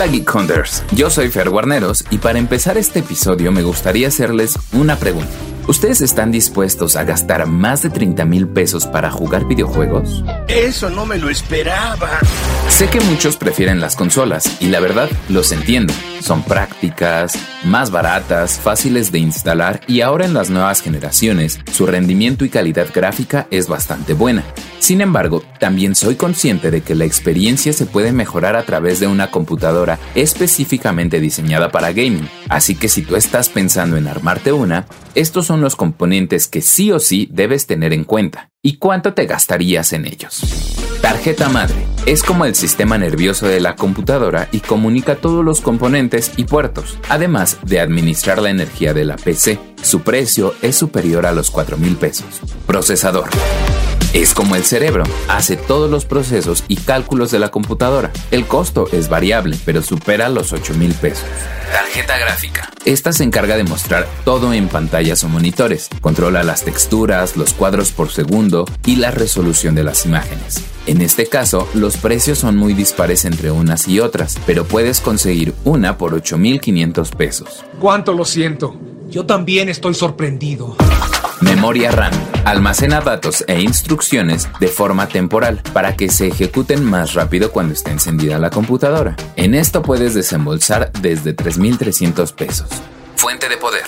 Hola Geek Hunters, yo soy Fer Guarneros y para empezar este episodio me gustaría hacerles una pregunta. ¿Ustedes están dispuestos a gastar más de 30 mil pesos para jugar videojuegos? Eso no me lo esperaba. Sé que muchos prefieren las consolas y la verdad los entiendo. Son prácticas, más baratas, fáciles de instalar y ahora en las nuevas generaciones su rendimiento y calidad gráfica es bastante buena. Sin embargo, también soy consciente de que la experiencia se puede mejorar a través de una computadora específicamente diseñada para gaming. Así que si tú estás pensando en armarte una, estos son los componentes que sí o sí debes tener en cuenta. ¿Y cuánto te gastarías en ellos? Tarjeta madre. Es como el sistema nervioso de la computadora y comunica todos los componentes y puertos, además de administrar la energía de la PC. Su precio es superior a los 4 mil pesos. Procesador. Es como el cerebro, hace todos los procesos y cálculos de la computadora. El costo es variable, pero supera los 8 mil pesos. Tarjeta gráfica. Esta se encarga de mostrar todo en pantallas o monitores. Controla las texturas, los cuadros por segundo y la resolución de las imágenes. En este caso, los precios son muy dispares entre unas y otras, pero puedes conseguir una por 8.500 pesos. ¿Cuánto lo siento? Yo también estoy sorprendido. Memoria RAM. Almacena datos e instrucciones de forma temporal para que se ejecuten más rápido cuando esté encendida la computadora. En esto puedes desembolsar desde 3.300 pesos. Fuente de poder.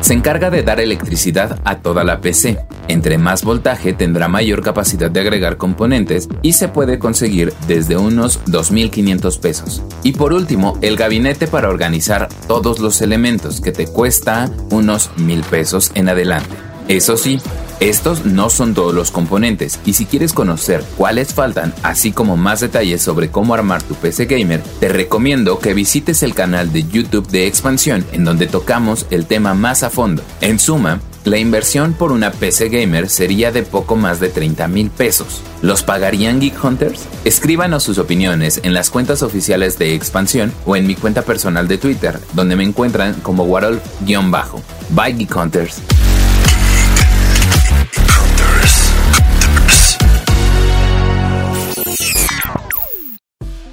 Se encarga de dar electricidad a toda la PC. Entre más voltaje tendrá mayor capacidad de agregar componentes y se puede conseguir desde unos 2.500 pesos. Y por último, el gabinete para organizar todos los elementos que te cuesta unos 1.000 pesos en adelante. Eso sí, estos no son todos los componentes y si quieres conocer cuáles faltan, así como más detalles sobre cómo armar tu PC gamer, te recomiendo que visites el canal de YouTube de Expansión en donde tocamos el tema más a fondo. En suma, la inversión por una PC gamer sería de poco más de 30 mil pesos. ¿Los pagarían Geek Hunters? Escríbanos sus opiniones en las cuentas oficiales de Expansión o en mi cuenta personal de Twitter, donde me encuentran como Warol-bajo. Bye Geek Hunters.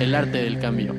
El arte del cambio.